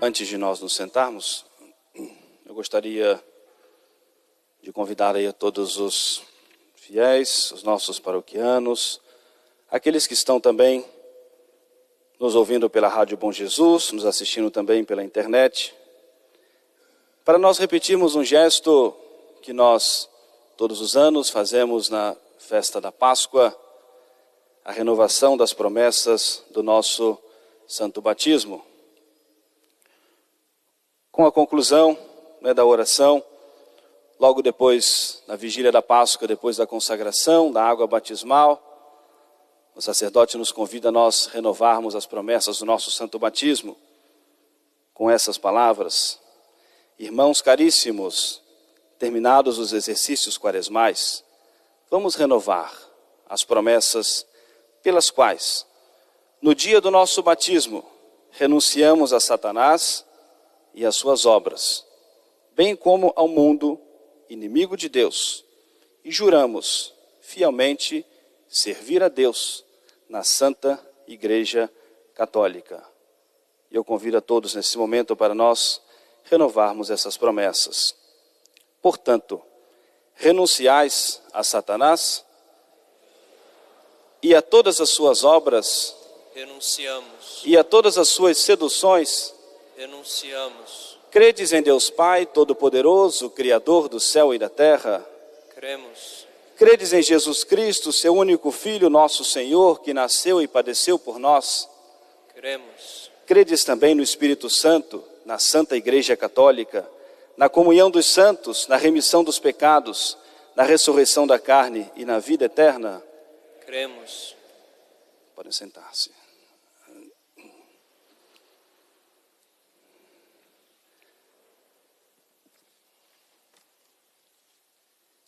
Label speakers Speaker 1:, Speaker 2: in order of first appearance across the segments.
Speaker 1: Antes de nós nos sentarmos, eu gostaria de convidar aí a todos os fiéis, os nossos paroquianos, aqueles que estão também nos ouvindo pela Rádio Bom Jesus, nos assistindo também pela internet, para nós repetirmos um gesto que nós todos os anos fazemos na festa da Páscoa, a renovação das promessas do nosso santo batismo. Com a conclusão né, da oração, logo depois, na vigília da Páscoa, depois da consagração, da água batismal, o sacerdote nos convida a nós renovarmos as promessas do nosso santo batismo com essas palavras. Irmãos caríssimos, terminados os exercícios quaresmais, vamos renovar as promessas pelas quais, no dia do nosso batismo, renunciamos a Satanás e às suas obras, bem como ao mundo inimigo de Deus, e juramos fielmente servir a Deus na Santa Igreja Católica. Eu convido a todos nesse momento para nós renovarmos essas promessas. Portanto, renunciais a Satanás e a todas as suas obras,
Speaker 2: renunciamos,
Speaker 1: e a todas as suas seduções,
Speaker 2: renunciamos,
Speaker 1: credes em Deus Pai Todo-Poderoso, Criador do céu e da terra,
Speaker 2: cremos,
Speaker 1: credes em Jesus Cristo, seu único Filho, nosso Senhor, que nasceu e padeceu por nós,
Speaker 2: cremos,
Speaker 1: credes também no Espírito Santo, na Santa Igreja Católica, na comunhão dos santos, na remissão dos pecados, na ressurreição da carne e na vida eterna?
Speaker 2: cremos,
Speaker 1: Podem sentar-se.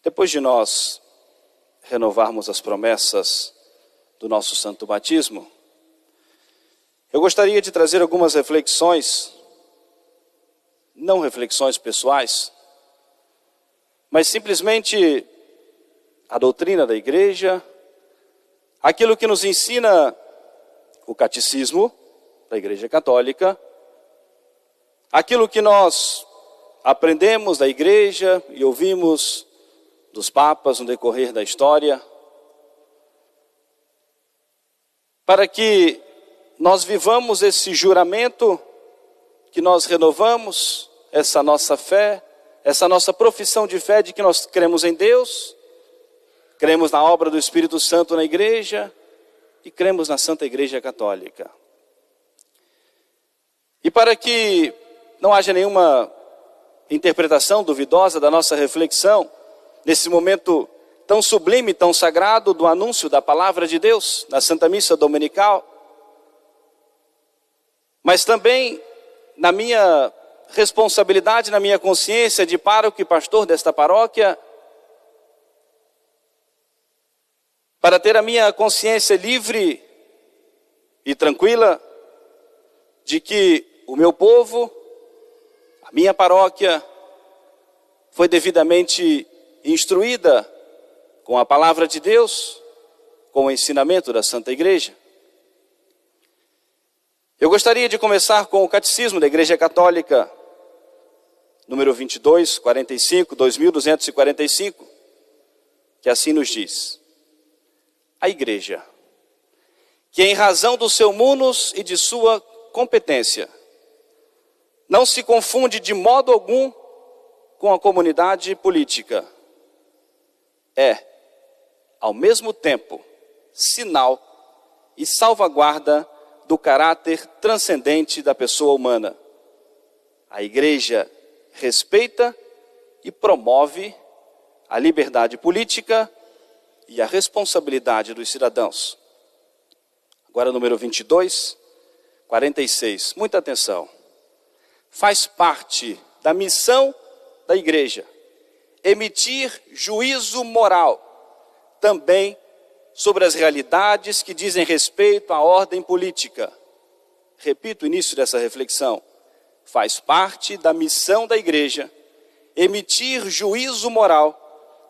Speaker 1: Depois de nós renovarmos as promessas do nosso santo batismo, eu gostaria de trazer algumas reflexões, não reflexões pessoais, mas simplesmente a doutrina da igreja, aquilo que nos ensina o catecismo da Igreja Católica, aquilo que nós aprendemos da igreja e ouvimos dos papas no decorrer da história, para que nós vivamos esse juramento que nós renovamos, essa nossa fé, essa nossa profissão de fé de que nós cremos em Deus, cremos na obra do Espírito Santo na igreja e cremos na Santa Igreja Católica. E para que não haja nenhuma interpretação duvidosa da nossa reflexão, nesse momento tão sublime, tão sagrado do anúncio da palavra de Deus na Santa Missa Dominical, mas também na minha responsabilidade, na minha consciência de pároco e pastor desta paróquia, para ter a minha consciência livre e tranquila de que o meu povo, a minha paróquia, foi devidamente instruída com a palavra de Deus, com o ensinamento da Santa Igreja. Eu gostaria de começar com o Catecismo da Igreja Católica, número 22, 45, 2245, que assim nos diz: A Igreja, que em razão do seu munus e de sua competência, não se confunde de modo algum com a comunidade política, é, ao mesmo tempo, sinal e salvaguarda do caráter transcendente da pessoa humana. A igreja respeita e promove a liberdade política e a responsabilidade dos cidadãos. Agora, número 22, 46. Muita atenção. Faz parte da missão da igreja emitir juízo moral também sobre as realidades que dizem respeito à ordem política. Repito o início dessa reflexão. Faz parte da missão da igreja emitir juízo moral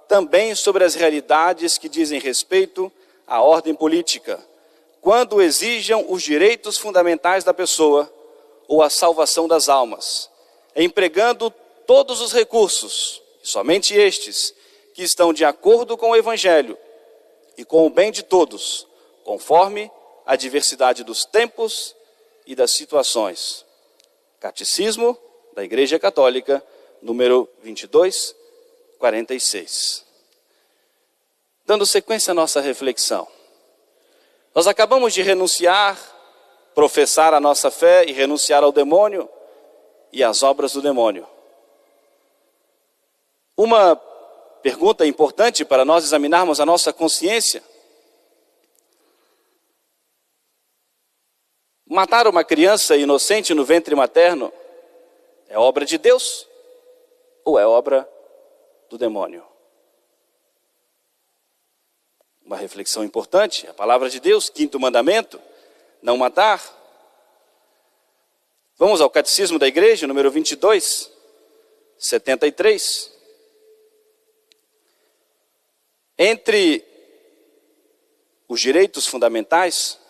Speaker 1: também sobre as realidades que dizem respeito à ordem política, quando exijam os direitos fundamentais da pessoa ou a salvação das almas, empregando todos os recursos, somente estes, que estão de acordo com o Evangelho e com o bem de todos, conforme a diversidade dos tempos e das situações. Catecismo da Igreja Católica, número 22, 46. Dando sequência à nossa reflexão. Nós acabamos de renunciar, professar a nossa fé e renunciar ao demônio e às obras do demônio. Uma pergunta importante para nós examinarmos a nossa consciência. Matar uma criança inocente no ventre materno é obra de Deus ou é obra do demônio? Uma reflexão importante, a palavra de Deus, quinto mandamento, não matar. Vamos ao Catecismo da Igreja, número 22, 73. Entre os direitos fundamentais,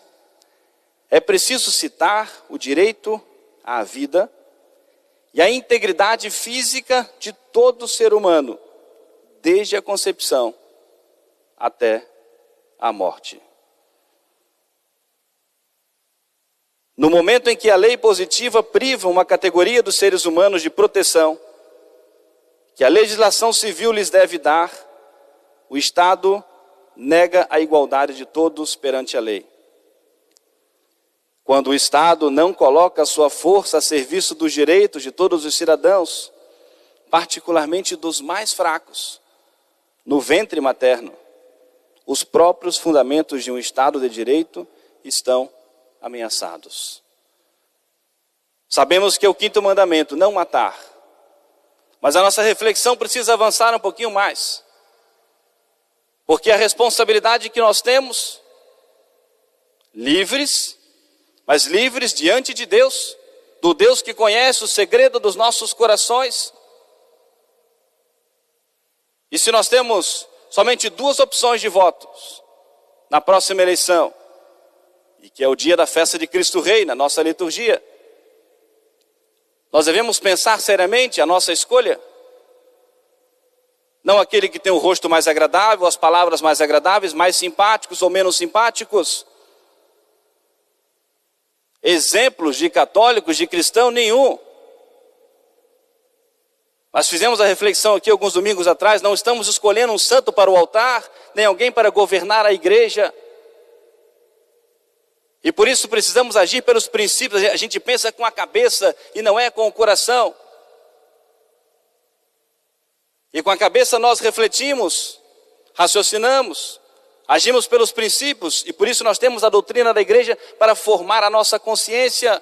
Speaker 1: é preciso citar o direito à vida e à integridade física de todo ser humano, desde a concepção até a morte. No momento em que a lei positiva priva uma categoria dos seres humanos de proteção, que a legislação civil lhes deve dar, o Estado nega a igualdade de todos perante a lei. Quando o Estado não coloca sua força a serviço dos direitos de todos os cidadãos, particularmente dos mais fracos, no ventre materno, os próprios fundamentos de um Estado de direito estão ameaçados. Sabemos que é o quinto mandamento, não matar. Mas a nossa reflexão precisa avançar um pouquinho mais. Porque a responsabilidade que nós temos, livres, mas livres diante de Deus, do Deus que conhece o segredo dos nossos corações. E se nós temos somente duas opções de votos na próxima eleição, e que é o dia da festa de Cristo Rei na nossa liturgia, nós devemos pensar seriamente a nossa escolha. Não aquele que tem o rosto mais agradável, as palavras mais agradáveis, mais simpáticos ou menos simpáticos. Exemplos de católicos, de cristão nenhum. Mas fizemos a reflexão aqui alguns domingos atrás, não estamos escolhendo um santo para o altar, nem alguém para governar a igreja. E por isso precisamos agir pelos princípios, a gente pensa com a cabeça e não é com o coração. E com a cabeça nós refletimos, raciocinamos, agimos pelos princípios, e por isso nós temos a doutrina da igreja para formar a nossa consciência.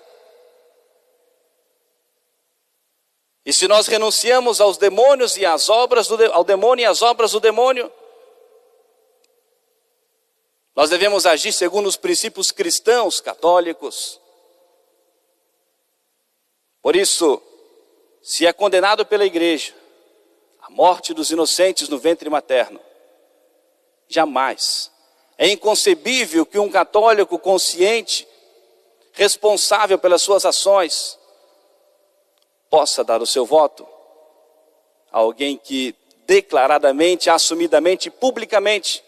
Speaker 1: E se nós renunciamos aos demônios e às obras do, ao demônio e às obras do demônio, nós devemos agir segundo os princípios cristãos católicos. Por isso, se é condenado pela igreja, a morte dos inocentes no ventre materno. Jamais. É inconcebível que um católico consciente, responsável pelas suas ações, possa dar o seu voto a alguém que declaradamente, assumidamente, publicamente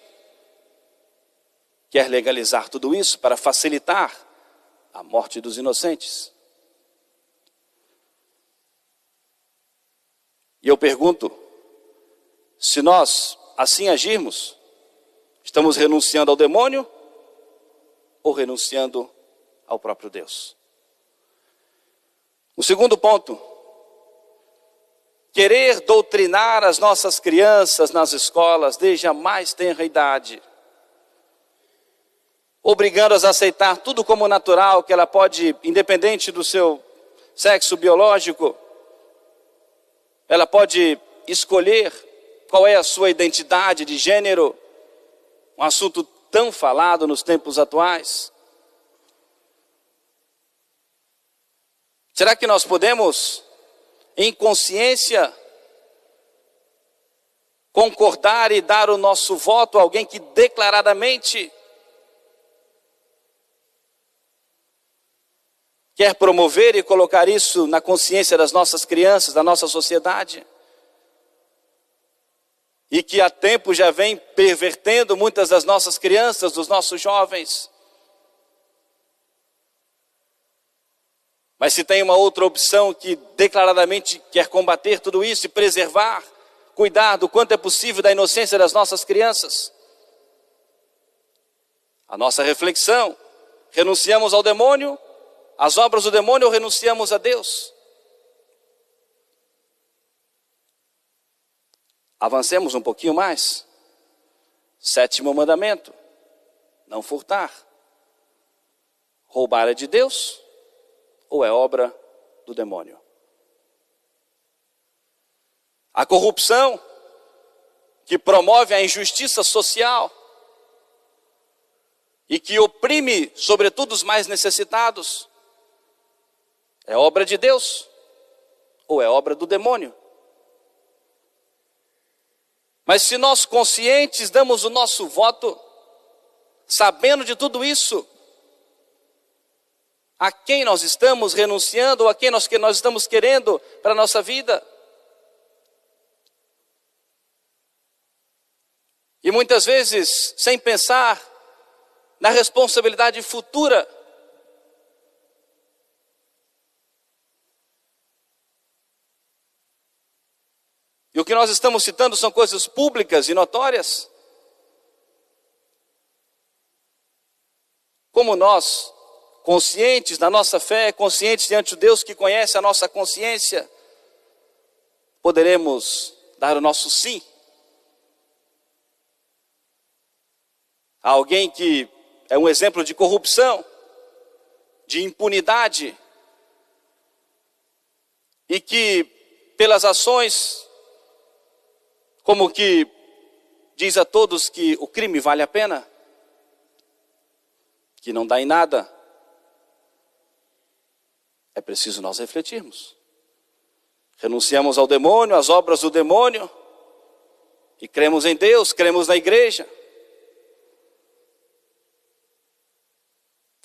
Speaker 1: quer legalizar tudo isso para facilitar a morte dos inocentes. E eu pergunto, se nós assim agirmos, estamos renunciando ao demônio ou renunciando ao próprio Deus? O segundo ponto, querer doutrinar as nossas crianças nas escolas desde a mais tenra idade, obrigando-as a aceitar tudo como natural, que ela pode, independente do seu sexo biológico, ela pode escolher qual é a sua identidade de gênero, um assunto tão falado nos tempos atuais. Será que nós podemos, em consciência, concordar e dar o nosso voto a alguém que declaradamente quer promover e colocar isso na consciência das nossas crianças, da nossa sociedade. E que há tempo já vem pervertendo muitas das nossas crianças, dos nossos jovens. Mas se tem uma outra opção que declaradamente quer combater tudo isso e preservar, cuidar do quanto é possível da inocência das nossas crianças, a nossa reflexão, renunciamos ao demônio, às obras do demônio ou renunciamos a Deus? Avancemos um pouquinho mais. Sétimo mandamento: não furtar. Roubar é de Deus ou é obra do demônio? A corrupção, que promove a injustiça social e que oprime, sobretudo, os mais necessitados, é obra de Deus ou é obra do demônio? Mas se nós conscientes damos o nosso voto, sabendo de tudo isso, a quem nós estamos renunciando ou a quem nós, que nós estamos querendo para a nossa vida. E muitas vezes, sem pensar na responsabilidade futura, E o que nós estamos citando são coisas públicas e notórias. Como nós conscientes da nossa fé, conscientes diante de Deus que conhece a nossa consciência, poderemos dar o nosso sim a alguém que é um exemplo de corrupção, de impunidade, e que, pelas ações, como que diz a todos que o crime vale a pena, que não dá em nada, é preciso nós refletirmos. Renunciamos ao demônio, às obras do demônio, e cremos em Deus, cremos na igreja.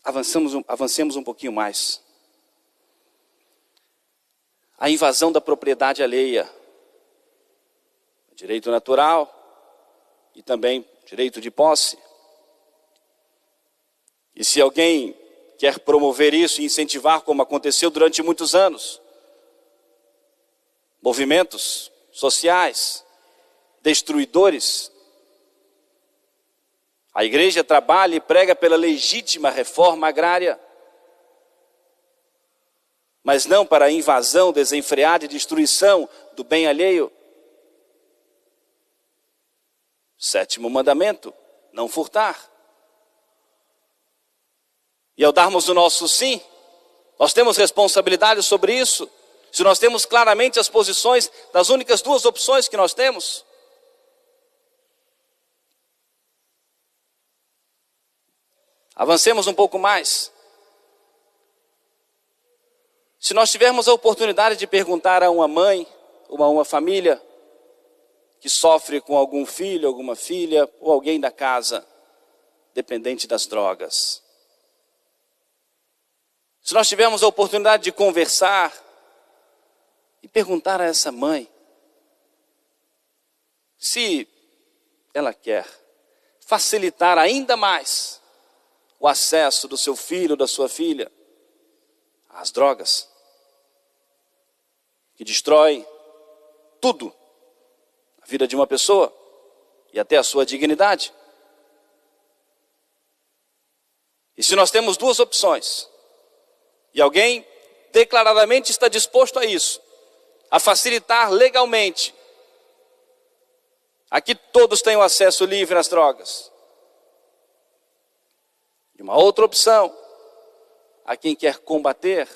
Speaker 1: Avançamos, avancemos um pouquinho mais. A invasão da propriedade alheia, direito natural e também direito de posse. E se alguém quer promover isso e incentivar, como aconteceu durante muitos anos. Movimentos sociais, destruidores. A igreja trabalha e prega pela legítima reforma agrária, mas não para a invasão desenfreada e destruição do bem alheio. Sétimo mandamento: não furtar. E ao darmos o nosso sim, nós temos responsabilidade sobre isso. Se nós temos claramente as posições das únicas duas opções que nós temos. Avancemos um pouco mais. Se nós tivermos a oportunidade de perguntar a uma mãe, ou a uma família que sofre com algum filho, alguma filha, ou alguém da casa, dependente das drogas, se nós tivermos a oportunidade de conversar e perguntar a essa mãe se ela quer facilitar ainda mais o acesso do seu filho, da sua filha às drogas, que destrói tudo a vida de uma pessoa e até a sua dignidade. E se nós temos duas opções, e alguém declaradamente está disposto a isso, a facilitar legalmente, a que todos tenham acesso livre às drogas. E uma outra opção, a quem quer combater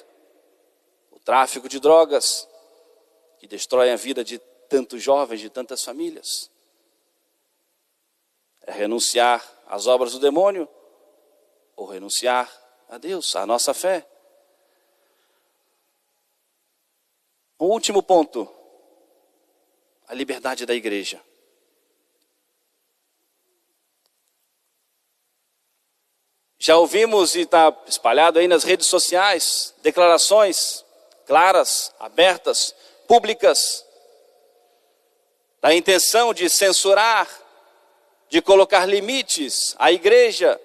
Speaker 1: o tráfico de drogas, que destrói a vida de tantos jovens, de tantas famílias. É renunciar às obras do demônio ou renunciar a Deus, à nossa fé. O último ponto, a liberdade da igreja. Já ouvimos e está espalhado aí nas redes sociais declarações claras, abertas, públicas, da intenção de censurar, de colocar limites à igreja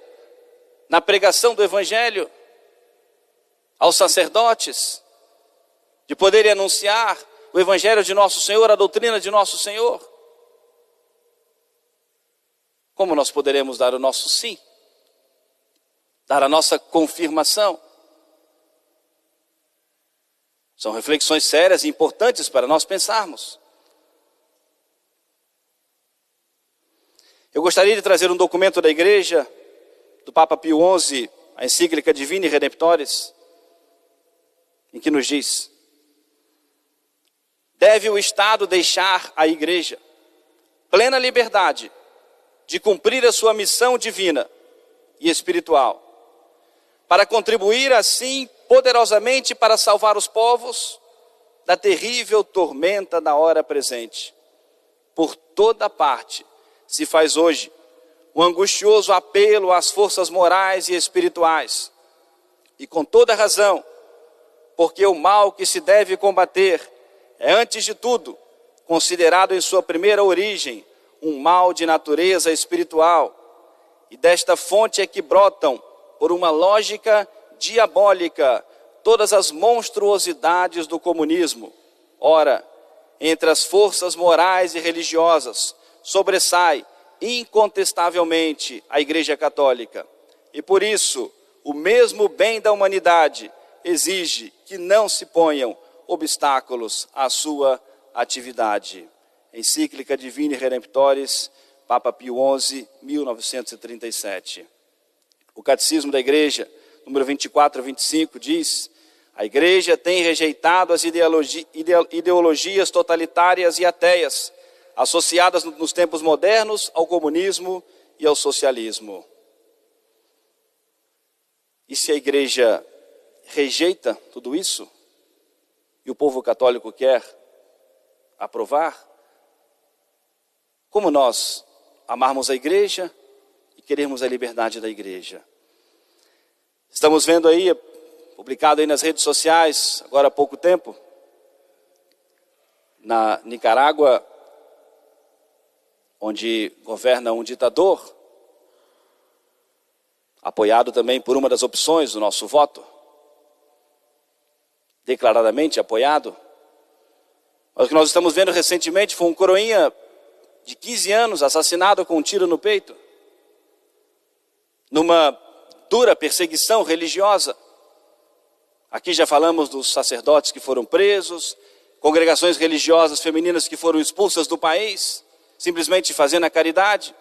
Speaker 1: na pregação do Evangelho, aos sacerdotes, de poderem anunciar o Evangelho de nosso Senhor, a doutrina de nosso Senhor. Como nós poderemos dar o nosso sim? Dar a nossa confirmação? São reflexões sérias e importantes para nós pensarmos. Eu gostaria de trazer um documento da igreja, do Papa Pio XI, a encíclica Divini Redemptores, em que nos diz: deve o Estado deixar a igreja plena liberdade de cumprir a sua missão divina e espiritual, para contribuir assim poderosamente para salvar os povos da terrível tormenta da hora presente. Por toda parte se faz hoje um angustioso apelo às forças morais e espirituais. E com toda razão, porque o mal que se deve combater é, antes de tudo, considerado em sua primeira origem um mal de natureza espiritual. E desta fonte é que brotam, por uma lógica diabólica todas as monstruosidades do comunismo. Ora, entre as forças morais e religiosas sobressai incontestavelmente a Igreja Católica. E por isso, o mesmo bem da humanidade exige que não se ponham obstáculos à sua atividade. Encíclica Divine Redemptores, Papa Pio XI, 1937. O Catecismo da Igreja número 24 a 25, diz: A igreja tem rejeitado as ideologi ideologias totalitárias e ateias, associadas nos tempos modernos ao comunismo e ao socialismo. E se a igreja rejeita tudo isso, e o povo católico quer aprovar, como nós amarmos a igreja e queremos a liberdade da igreja? Estamos vendo aí, publicado aí nas redes sociais, agora há pouco tempo, na Nicarágua, onde governa um ditador, apoiado também por uma das opções do nosso voto, declaradamente apoiado. Mas o que nós estamos vendo recentemente foi um coroinha de 15 anos assassinado com um tiro no peito, numa dura perseguição religiosa. Aqui já falamos dos sacerdotes que foram presos, congregações religiosas femininas que foram expulsas do país, simplesmente fazendo a caridade.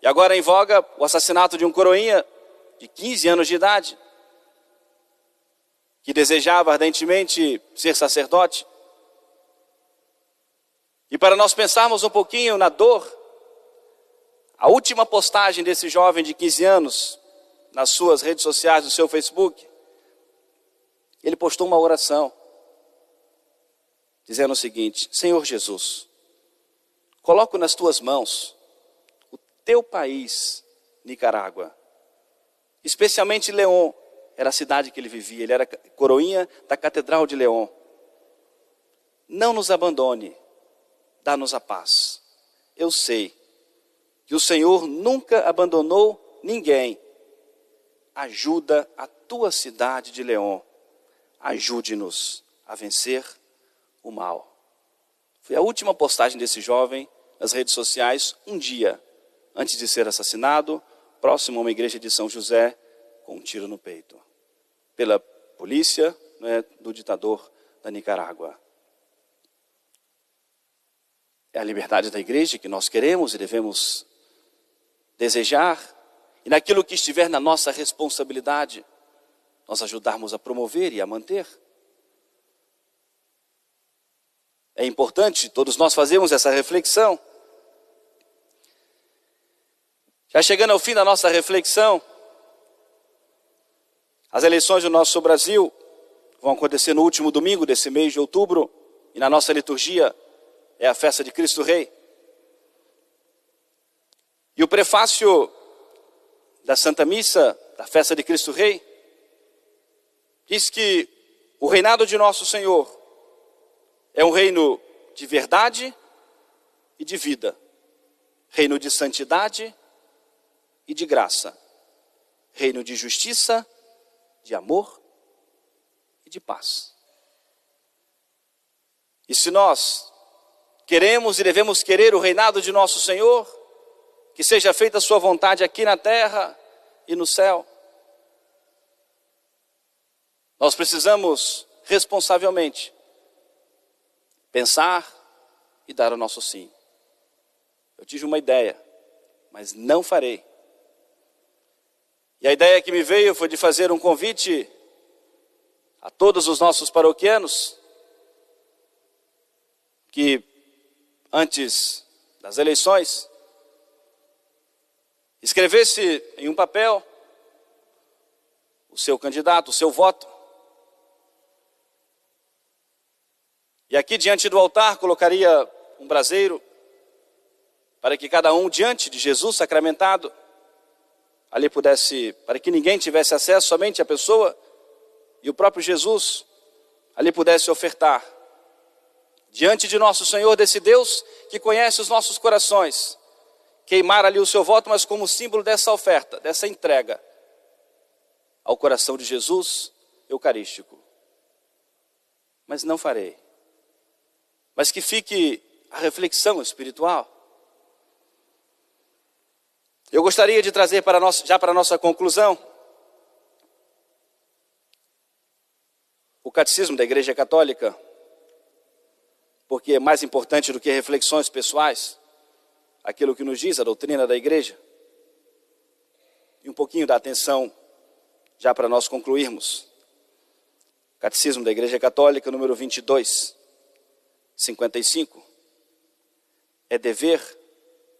Speaker 1: E agora em voga o assassinato de um coroinha de 15 anos de idade, que desejava ardentemente ser sacerdote. E para nós pensarmos um pouquinho na dor, a última postagem desse jovem de 15 anos nas suas redes sociais, no seu Facebook, ele postou uma oração, dizendo o seguinte: Senhor Jesus, coloco nas tuas mãos o teu país, Nicarágua, especialmente León, era a cidade que ele vivia, ele era coroinha da Catedral de León. Não nos abandone, dá-nos a paz. Eu sei que o Senhor nunca abandonou ninguém ajuda a tua cidade de Leão. Ajude-nos a vencer o mal. Foi a última postagem desse jovem nas redes sociais, um dia antes de ser assassinado, próximo a uma igreja de São José, com um tiro no peito, pela polícia né, do ditador da Nicarágua. É a liberdade da igreja que nós queremos e devemos desejar e naquilo que estiver na nossa responsabilidade, nós ajudarmos a promover e a manter. É importante todos nós fazermos essa reflexão. Já chegando ao fim da nossa reflexão, as eleições do nosso Brasil vão acontecer no último domingo desse mês de outubro, e na nossa liturgia é a festa de Cristo Rei. E o prefácio da Santa Missa da festa de Cristo Rei, diz que o reinado de nosso Senhor é um reino de verdade e de vida, reino de santidade e de graça, reino de justiça, de amor e de paz. E se nós queremos e devemos querer o reinado de nosso Senhor, que seja feita a sua vontade aqui na terra e no céu, nós precisamos responsavelmente pensar e dar o nosso sim. Eu tive uma ideia, mas não farei. E a ideia que me veio foi de fazer um convite a todos os nossos paroquianos que antes das eleições escrevesse em um papel o seu candidato, o seu voto. E aqui diante do altar colocaria um braseiro para que cada um diante de Jesus sacramentado ali pudesse, para que ninguém tivesse acesso, somente a pessoa e o próprio Jesus ali pudesse ofertar diante de nosso Senhor desse Deus que conhece os nossos corações, queimar ali o seu voto, mas como símbolo dessa oferta, dessa entrega ao coração de Jesus eucarístico. Mas não farei mas que fique a reflexão espiritual. Eu gostaria de trazer para já para a nossa conclusão, o catecismo da Igreja Católica, porque é mais importante do que reflexões pessoais, aquilo que nos diz a doutrina da Igreja. E um pouquinho da atenção, já para nós concluirmos. Catecismo da Igreja Católica, número 22. 55. É dever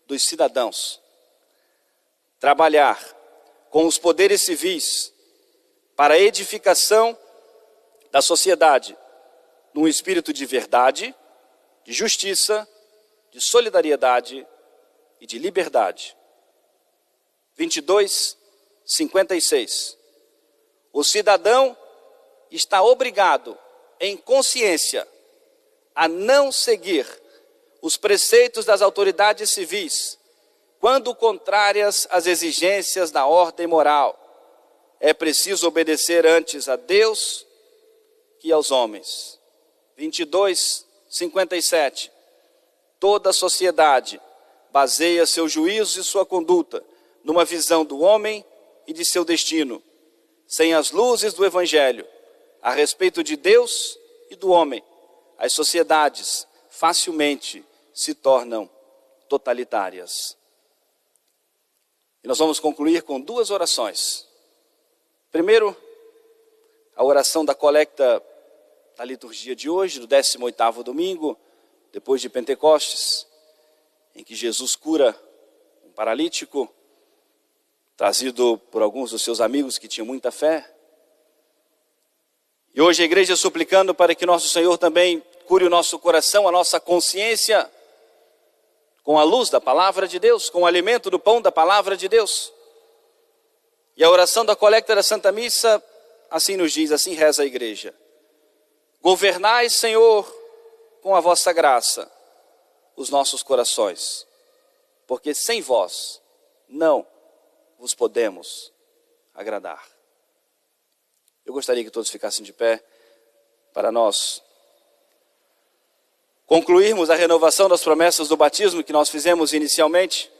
Speaker 1: dos cidadãos trabalhar com os poderes civis para a edificação da sociedade num espírito de verdade, de justiça, de solidariedade e de liberdade. 22, 56. O cidadão está obrigado, em consciência, a não seguir os preceitos das autoridades civis, quando contrárias às exigências da ordem moral. É preciso obedecer antes a Deus que aos homens. 22, 57. Toda a sociedade baseia seu juízo e sua conduta numa visão do homem e de seu destino, sem as luzes do Evangelho, a respeito de Deus e do homem as sociedades facilmente se tornam totalitárias. E nós vamos concluir com duas orações. Primeiro, a oração da colecta da liturgia de hoje, do 18º domingo, depois de Pentecostes, em que Jesus cura um paralítico, trazido por alguns dos seus amigos que tinham muita fé. E hoje a igreja suplicando para que nosso Senhor também cure o nosso coração, a nossa consciência, com a luz da palavra de Deus, com o alimento do pão da palavra de Deus. E a oração da coleta da Santa Missa, assim nos diz, assim reza a igreja: Governai, Senhor, com a vossa graça, os nossos corações, porque sem vós não vos podemos agradar. Eu gostaria que todos ficassem de pé para nós concluirmos a renovação das promessas do batismo que nós fizemos inicialmente,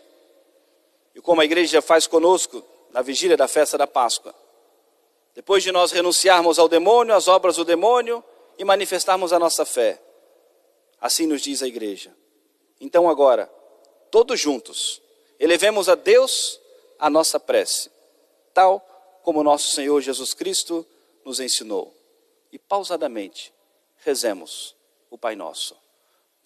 Speaker 1: e como a igreja faz conosco na vigília da festa da Páscoa. Depois de nós renunciarmos ao demônio, às obras do demônio e manifestarmos a nossa fé. Assim nos diz a igreja. Então agora, todos juntos, elevemos a Deus a nossa prece, tal como nosso Senhor Jesus Cristo nos ensinou. E pausadamente, rezemos o Pai Nosso.